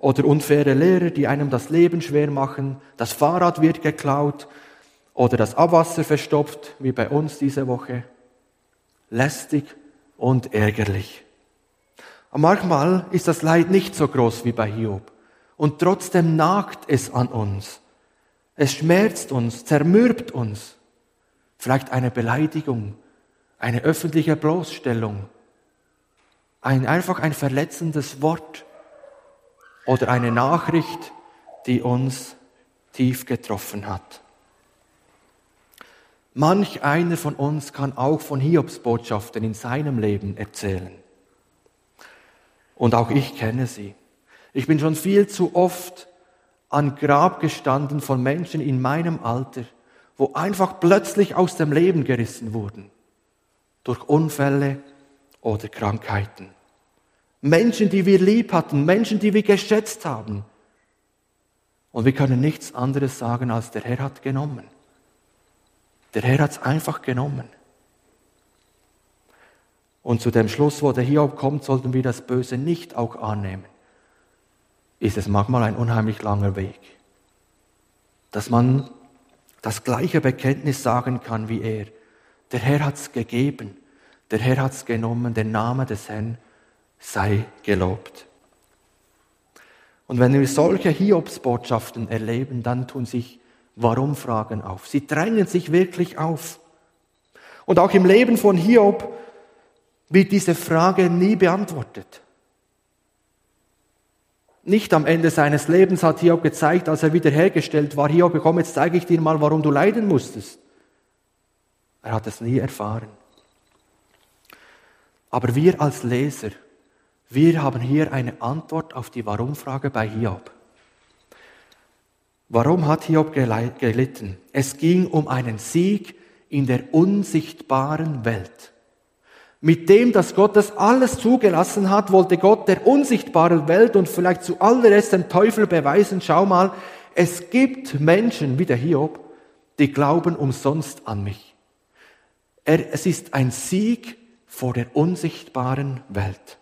oder unfaire Lehrer, die einem das Leben schwer machen, das Fahrrad wird geklaut oder das Abwasser verstopft, wie bei uns diese Woche. Lästig und ärgerlich. Und manchmal ist das Leid nicht so groß wie bei Hiob. Und trotzdem nagt es an uns. Es schmerzt uns, zermürbt uns. Vielleicht eine Beleidigung, eine öffentliche Bloßstellung, ein, einfach ein verletzendes Wort oder eine Nachricht, die uns tief getroffen hat. Manch einer von uns kann auch von Hiobs Botschaften in seinem Leben erzählen. Und auch ich kenne sie. Ich bin schon viel zu oft an Grab gestanden von Menschen in meinem Alter, wo einfach plötzlich aus dem Leben gerissen wurden. Durch Unfälle oder Krankheiten. Menschen, die wir lieb hatten, Menschen, die wir geschätzt haben. Und wir können nichts anderes sagen, als der Herr hat genommen. Der Herr hat es einfach genommen. Und zu dem Schluss, wo der Hiob kommt, sollten wir das Böse nicht auch annehmen ist es manchmal ein unheimlich langer Weg. Dass man das gleiche Bekenntnis sagen kann wie er. Der Herr hat's gegeben, der Herr hat's genommen, der Name des Herrn sei gelobt. Und wenn wir solche Hiobsbotschaften erleben, dann tun sich Warum-Fragen auf. Sie drängen sich wirklich auf. Und auch im Leben von Hiob wird diese Frage nie beantwortet. Nicht am Ende seines Lebens hat Hiob gezeigt, als er wiederhergestellt war, Hiob, komm, jetzt zeige ich dir mal, warum du leiden musstest. Er hat es nie erfahren. Aber wir als Leser, wir haben hier eine Antwort auf die Warum-Frage bei Hiob. Warum hat Hiob gelitten? Es ging um einen Sieg in der unsichtbaren Welt. Mit dem, dass Gott das alles zugelassen hat, wollte Gott der unsichtbaren Welt und vielleicht zu allererst dem Teufel beweisen, schau mal, es gibt Menschen wie der Hiob, die glauben umsonst an mich. Es ist ein Sieg vor der unsichtbaren Welt.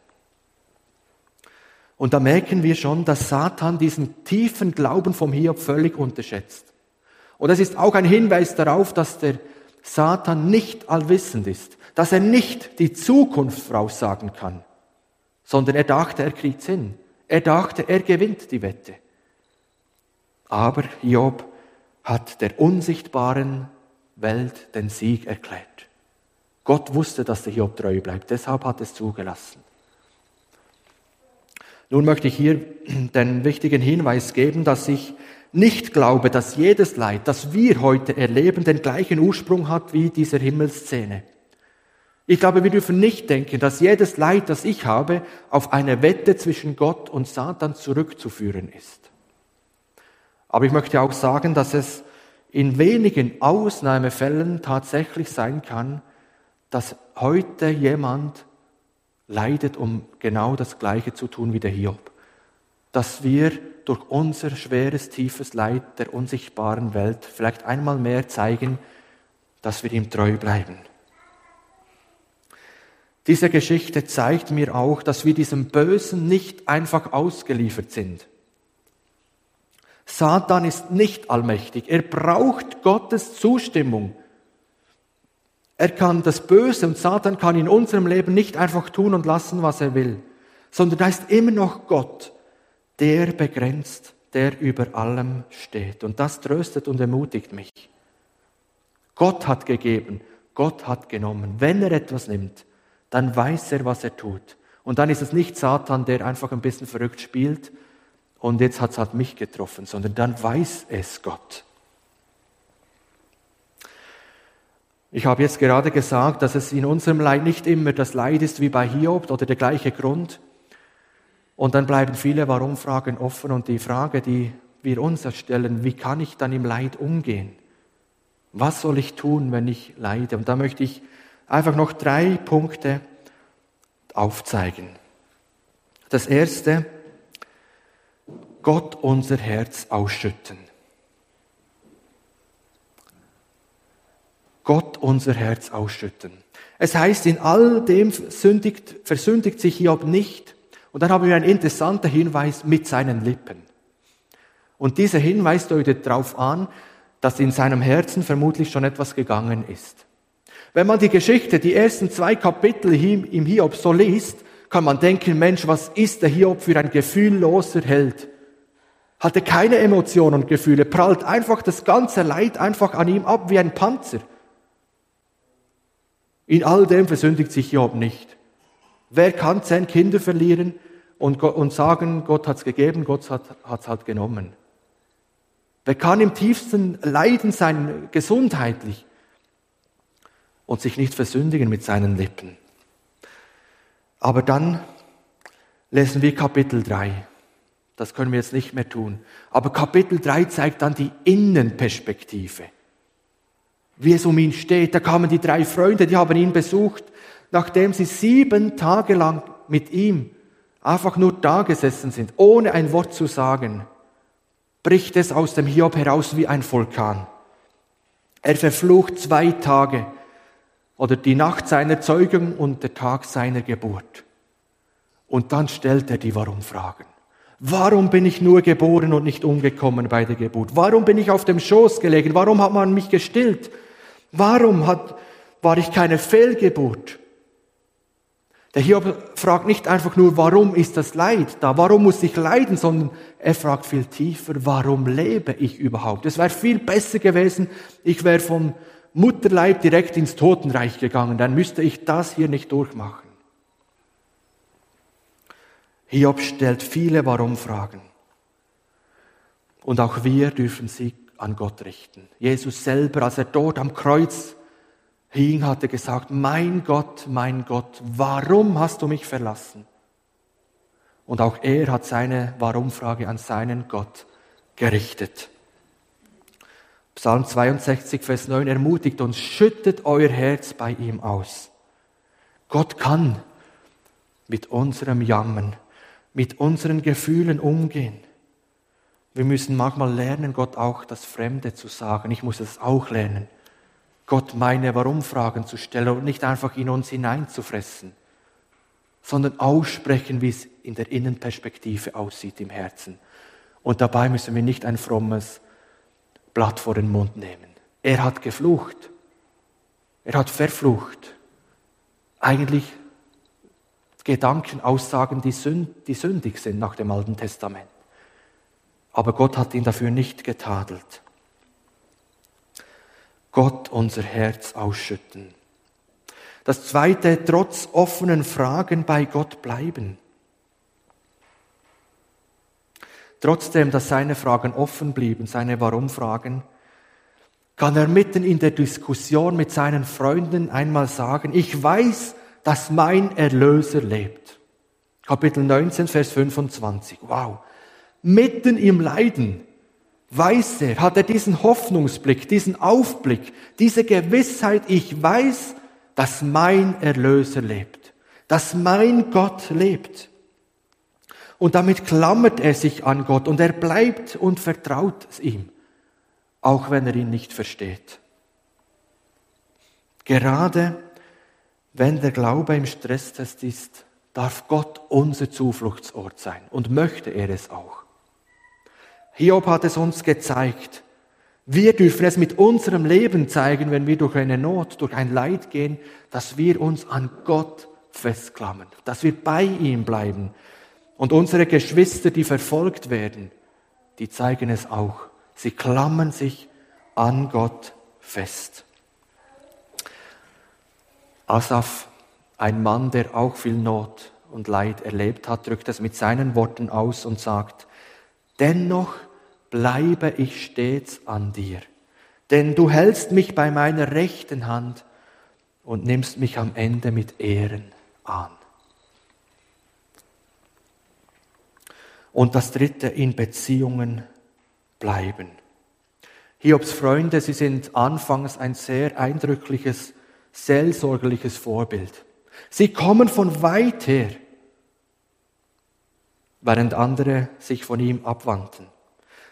Und da merken wir schon, dass Satan diesen tiefen Glauben vom Hiob völlig unterschätzt. Und es ist auch ein Hinweis darauf, dass der Satan nicht allwissend ist dass er nicht die Zukunft voraussagen kann, sondern er dachte, er kriegt's hin. Er dachte, er gewinnt die Wette. Aber Job hat der unsichtbaren Welt den Sieg erklärt. Gott wusste, dass der Job treu bleibt, deshalb hat es zugelassen. Nun möchte ich hier den wichtigen Hinweis geben, dass ich nicht glaube, dass jedes Leid, das wir heute erleben, den gleichen Ursprung hat wie dieser Himmelsszene. Ich glaube, wir dürfen nicht denken, dass jedes Leid, das ich habe, auf eine Wette zwischen Gott und Satan zurückzuführen ist. Aber ich möchte auch sagen, dass es in wenigen Ausnahmefällen tatsächlich sein kann, dass heute jemand leidet, um genau das Gleiche zu tun wie der Hiob. Dass wir durch unser schweres, tiefes Leid der unsichtbaren Welt vielleicht einmal mehr zeigen, dass wir ihm treu bleiben. Diese Geschichte zeigt mir auch, dass wir diesem Bösen nicht einfach ausgeliefert sind. Satan ist nicht allmächtig. Er braucht Gottes Zustimmung. Er kann das Böse und Satan kann in unserem Leben nicht einfach tun und lassen, was er will, sondern da ist immer noch Gott, der begrenzt, der über allem steht. Und das tröstet und ermutigt mich. Gott hat gegeben, Gott hat genommen. Wenn er etwas nimmt, dann weiß er, was er tut. Und dann ist es nicht Satan, der einfach ein bisschen verrückt spielt und jetzt hat es halt mich getroffen, sondern dann weiß es Gott. Ich habe jetzt gerade gesagt, dass es in unserem Leid nicht immer das Leid ist wie bei Hiob oder der gleiche Grund. Und dann bleiben viele Warum-Fragen offen und die Frage, die wir uns stellen, wie kann ich dann im Leid umgehen? Was soll ich tun, wenn ich leide? Und da möchte ich einfach noch drei Punkte aufzeigen. Das erste, Gott unser Herz ausschütten. Gott unser Herz ausschütten. Es heißt, in all dem sündigt, versündigt sich Hiob nicht. Und dann haben wir einen interessanten Hinweis mit seinen Lippen. Und dieser Hinweis deutet darauf an, dass in seinem Herzen vermutlich schon etwas gegangen ist. Wenn man die Geschichte, die ersten zwei Kapitel im Hiob so liest, kann man denken, Mensch, was ist der Hiob für ein gefühlloser Held? Hatte keine Emotionen und Gefühle, prallt einfach das ganze Leid einfach an ihm ab wie ein Panzer. In all dem versündigt sich Job nicht. Wer kann zehn Kinder verlieren und, und sagen, Gott hat's gegeben, Gott hat es halt genommen? Wer kann im tiefsten Leiden sein, gesundheitlich, und sich nicht versündigen mit seinen Lippen? Aber dann lesen wir Kapitel 3. Das können wir jetzt nicht mehr tun. Aber Kapitel 3 zeigt dann die Innenperspektive wie es um ihn steht. Da kamen die drei Freunde, die haben ihn besucht, nachdem sie sieben Tage lang mit ihm einfach nur da gesessen sind, ohne ein Wort zu sagen, bricht es aus dem Hiob heraus wie ein Vulkan. Er verflucht zwei Tage oder die Nacht seiner Zeugung und der Tag seiner Geburt. Und dann stellt er die Warum-Fragen. Warum bin ich nur geboren und nicht umgekommen bei der Geburt? Warum bin ich auf dem Schoß gelegen? Warum hat man mich gestillt? Warum hat, war ich keine Fehlgeburt? Der Hiob fragt nicht einfach nur, warum ist das Leid da? Warum muss ich leiden? Sondern er fragt viel tiefer, warum lebe ich überhaupt? Es wäre viel besser gewesen, ich wäre vom Mutterleib direkt ins Totenreich gegangen. Dann müsste ich das hier nicht durchmachen. Hiob stellt viele Warum-Fragen. Und auch wir dürfen sie an Gott richten. Jesus selber, als er dort am Kreuz hing, hatte gesagt, mein Gott, mein Gott, warum hast du mich verlassen? Und auch er hat seine Warum-Frage an seinen Gott gerichtet. Psalm 62, Vers 9 ermutigt uns, schüttet euer Herz bei ihm aus. Gott kann mit unserem Jammern, mit unseren Gefühlen umgehen. Wir müssen manchmal lernen, Gott auch das Fremde zu sagen. Ich muss es auch lernen. Gott meine Warum-Fragen zu stellen und nicht einfach in uns hineinzufressen, sondern aussprechen, wie es in der Innenperspektive aussieht im Herzen. Und dabei müssen wir nicht ein frommes Blatt vor den Mund nehmen. Er hat geflucht. Er hat verflucht. Eigentlich Gedanken, Aussagen, die, sünd, die sündig sind nach dem Alten Testament aber Gott hat ihn dafür nicht getadelt. Gott unser Herz ausschütten. Das zweite, trotz offenen Fragen bei Gott bleiben. Trotzdem, dass seine Fragen offen blieben, seine Warum-Fragen, kann er mitten in der Diskussion mit seinen Freunden einmal sagen, ich weiß, dass mein Erlöser lebt. Kapitel 19, Vers 25. Wow mitten im Leiden, weiß er, hat er diesen Hoffnungsblick, diesen Aufblick, diese Gewissheit, ich weiß, dass mein Erlöser lebt, dass mein Gott lebt. Und damit klammert er sich an Gott und er bleibt und vertraut ihm, auch wenn er ihn nicht versteht. Gerade wenn der Glaube im Stresstest ist, darf Gott unser Zufluchtsort sein und möchte er es auch. Hiob hat es uns gezeigt. Wir dürfen es mit unserem Leben zeigen, wenn wir durch eine Not, durch ein Leid gehen, dass wir uns an Gott festklammern, dass wir bei ihm bleiben. Und unsere Geschwister, die verfolgt werden, die zeigen es auch. Sie klammern sich an Gott fest. Asaf, ein Mann, der auch viel Not und Leid erlebt hat, drückt es mit seinen Worten aus und sagt, dennoch bleibe ich stets an dir, denn du hältst mich bei meiner rechten Hand und nimmst mich am Ende mit Ehren an. Und das dritte, in Beziehungen bleiben. Hiobs Freunde, sie sind anfangs ein sehr eindrückliches, seelsorgerliches Vorbild. Sie kommen von weit her, während andere sich von ihm abwandten.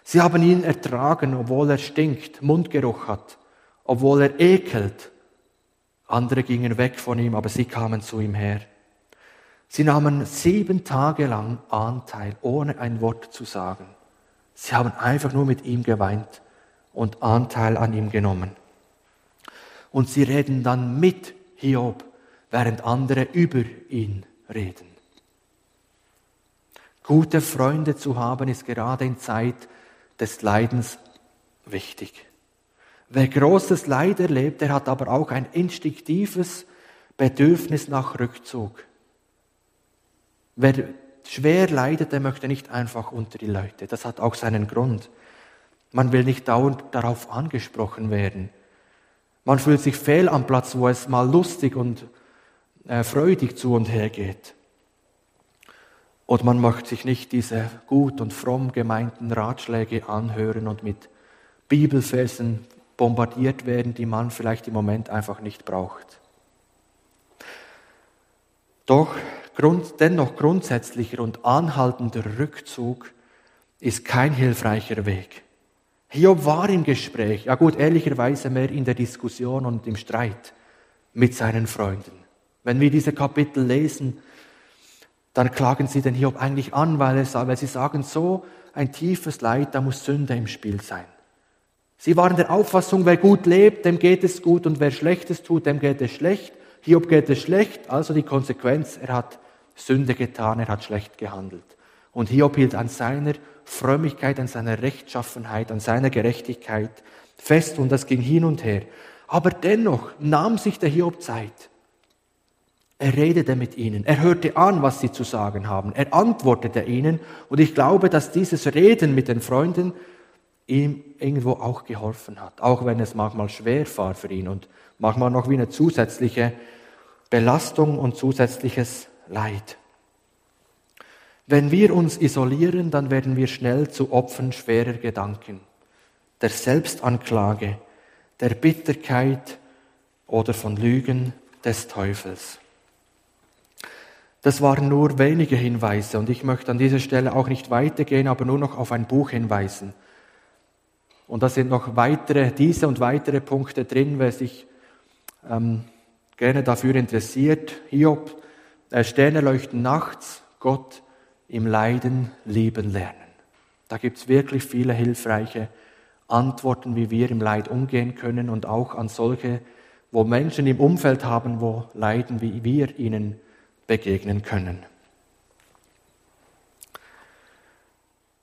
Sie haben ihn ertragen, obwohl er stinkt, Mundgeruch hat, obwohl er ekelt. Andere gingen weg von ihm, aber sie kamen zu ihm her. Sie nahmen sieben Tage lang Anteil, ohne ein Wort zu sagen. Sie haben einfach nur mit ihm geweint und Anteil an ihm genommen. Und sie reden dann mit Hiob, während andere über ihn reden. Gute Freunde zu haben ist gerade in Zeit des Leidens wichtig. Wer großes Leid erlebt, der hat aber auch ein instinktives Bedürfnis nach Rückzug. Wer schwer leidet, der möchte nicht einfach unter die Leute. Das hat auch seinen Grund. Man will nicht dauernd darauf angesprochen werden. Man fühlt sich fehl am Platz, wo es mal lustig und äh, freudig zu und her geht. Und man möchte sich nicht diese gut und fromm gemeinten Ratschläge anhören und mit Bibelversen bombardiert werden, die man vielleicht im Moment einfach nicht braucht. Doch Grund, dennoch grundsätzlicher und anhaltender Rückzug ist kein hilfreicher Weg. Hiob war im Gespräch, ja gut, ehrlicherweise mehr in der Diskussion und im Streit mit seinen Freunden. Wenn wir diese Kapitel lesen, dann klagen sie den Hiob eigentlich an, weil, es, weil sie sagen, so ein tiefes Leid, da muss Sünde im Spiel sein. Sie waren der Auffassung, wer gut lebt, dem geht es gut und wer Schlechtes tut, dem geht es schlecht. Hiob geht es schlecht, also die Konsequenz, er hat Sünde getan, er hat schlecht gehandelt. Und Hiob hielt an seiner Frömmigkeit, an seiner Rechtschaffenheit, an seiner Gerechtigkeit fest und das ging hin und her. Aber dennoch nahm sich der Hiob Zeit, er redete mit ihnen, er hörte an, was sie zu sagen haben, er antwortete ihnen. Und ich glaube, dass dieses Reden mit den Freunden ihm irgendwo auch geholfen hat, auch wenn es manchmal schwer war für ihn und manchmal noch wie eine zusätzliche Belastung und zusätzliches Leid. Wenn wir uns isolieren, dann werden wir schnell zu Opfern schwerer Gedanken, der Selbstanklage, der Bitterkeit oder von Lügen des Teufels. Das waren nur wenige Hinweise und ich möchte an dieser Stelle auch nicht weitergehen, aber nur noch auf ein Buch hinweisen. Und da sind noch weitere, diese und weitere Punkte drin, wer sich ähm, gerne dafür interessiert. Hiob, äh, Sterne leuchten nachts, Gott im Leiden lieben lernen. Da gibt es wirklich viele hilfreiche Antworten, wie wir im Leid umgehen können und auch an solche, wo Menschen im Umfeld haben, wo leiden, wie wir ihnen begegnen können.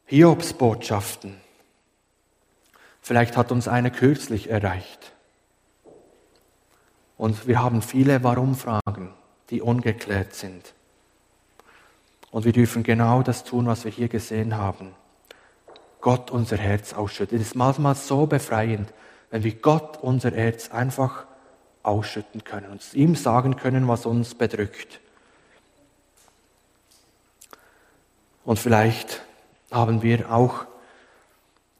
Hiobs Botschaften. Vielleicht hat uns eine kürzlich erreicht. Und wir haben viele Warum-Fragen, die ungeklärt sind. Und wir dürfen genau das tun, was wir hier gesehen haben. Gott unser Herz ausschütten. Es ist manchmal so befreiend, wenn wir Gott unser Herz einfach ausschütten können, und ihm sagen können, was uns bedrückt. Und vielleicht haben wir auch,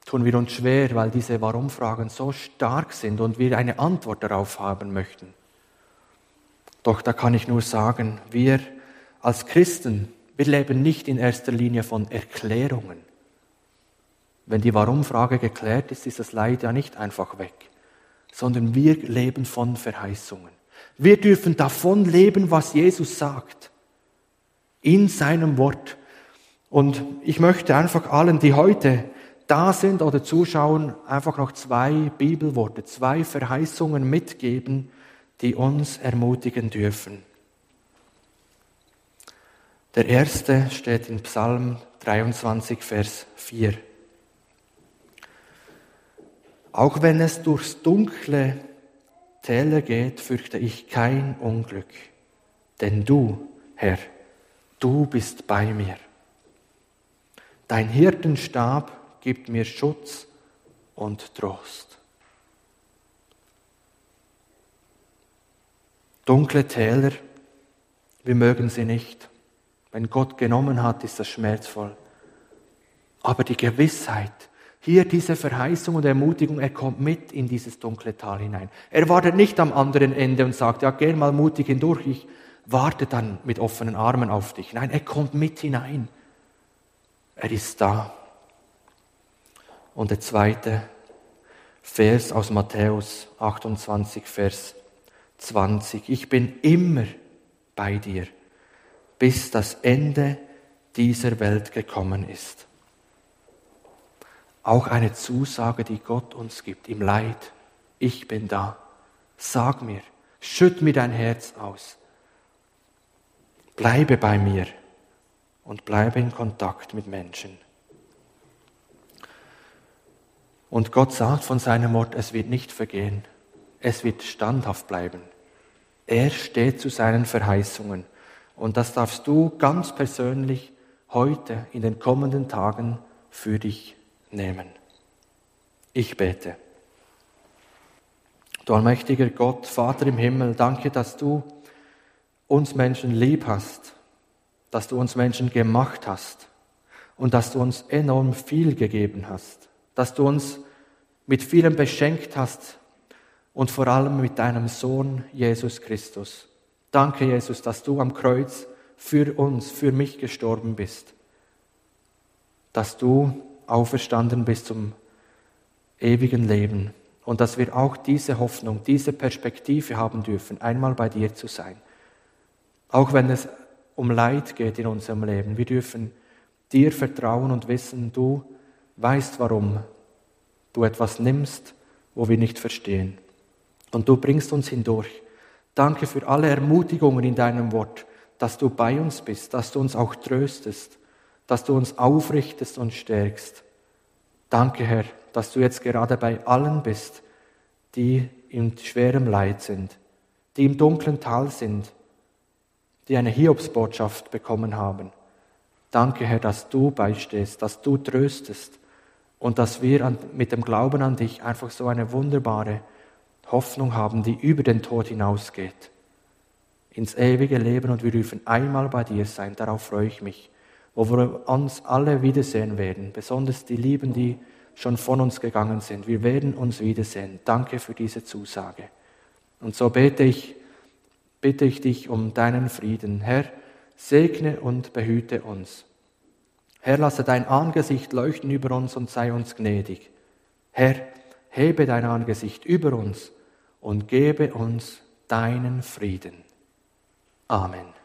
tun wir uns schwer, weil diese Warum-Fragen so stark sind und wir eine Antwort darauf haben möchten. Doch da kann ich nur sagen, wir als Christen, Wir leben nicht in erster Linie von Erklärungen. Wenn die Warum-Frage geklärt ist, ist das Leid ja nicht einfach weg, sondern wir leben von Verheißungen. Wir dürfen davon leben, was Jesus sagt, in seinem Wort. Und ich möchte einfach allen, die heute da sind oder zuschauen, einfach noch zwei Bibelworte, zwei Verheißungen mitgeben, die uns ermutigen dürfen. Der erste steht in Psalm 23, Vers 4. Auch wenn es durchs dunkle Täler geht, fürchte ich kein Unglück, denn du, Herr, du bist bei mir. Dein Hirtenstab gibt mir Schutz und Trost. Dunkle Täler, wir mögen sie nicht. Wenn Gott genommen hat, ist das schmerzvoll. Aber die Gewissheit, hier diese Verheißung und Ermutigung, er kommt mit in dieses dunkle Tal hinein. Er wartet nicht am anderen Ende und sagt, ja, geh mal mutig hindurch, ich warte dann mit offenen Armen auf dich. Nein, er kommt mit hinein. Er ist da. Und der zweite Vers aus Matthäus 28, Vers 20. Ich bin immer bei dir bis das Ende dieser Welt gekommen ist. Auch eine Zusage, die Gott uns gibt im Leid. Ich bin da. Sag mir, schütt mir dein Herz aus. Bleibe bei mir und bleibe in Kontakt mit Menschen. Und Gott sagt von seinem Wort, es wird nicht vergehen. Es wird standhaft bleiben. Er steht zu seinen Verheißungen. Und das darfst du ganz persönlich heute in den kommenden Tagen für dich nehmen. Ich bete. Du allmächtiger Gott, Vater im Himmel, danke, dass du uns Menschen lieb hast, dass du uns Menschen gemacht hast und dass du uns enorm viel gegeben hast, dass du uns mit vielem beschenkt hast und vor allem mit deinem Sohn Jesus Christus. Danke, Jesus, dass du am Kreuz für uns, für mich gestorben bist. Dass du auferstanden bist zum ewigen Leben und dass wir auch diese Hoffnung, diese Perspektive haben dürfen, einmal bei dir zu sein. Auch wenn es um Leid geht in unserem Leben, wir dürfen dir vertrauen und wissen, du weißt, warum du etwas nimmst, wo wir nicht verstehen. Und du bringst uns hindurch. Danke für alle Ermutigungen in deinem Wort, dass du bei uns bist, dass du uns auch tröstest, dass du uns aufrichtest und stärkst. Danke, Herr, dass du jetzt gerade bei allen bist, die in schwerem Leid sind, die im dunklen Tal sind, die eine Hiobsbotschaft bekommen haben. Danke, Herr, dass du beistehst, dass du tröstest und dass wir mit dem Glauben an dich einfach so eine wunderbare Hoffnung haben, die über den Tod hinausgeht, ins ewige Leben und wir dürfen einmal bei dir sein. Darauf freue ich mich, wo wir uns alle wiedersehen werden, besonders die Lieben, die schon von uns gegangen sind. Wir werden uns wiedersehen. Danke für diese Zusage. Und so bete ich, bitte ich dich um deinen Frieden. Herr, segne und behüte uns. Herr, lasse dein Angesicht leuchten über uns und sei uns gnädig. Herr, hebe dein Angesicht über uns und gebe uns deinen Frieden. Amen.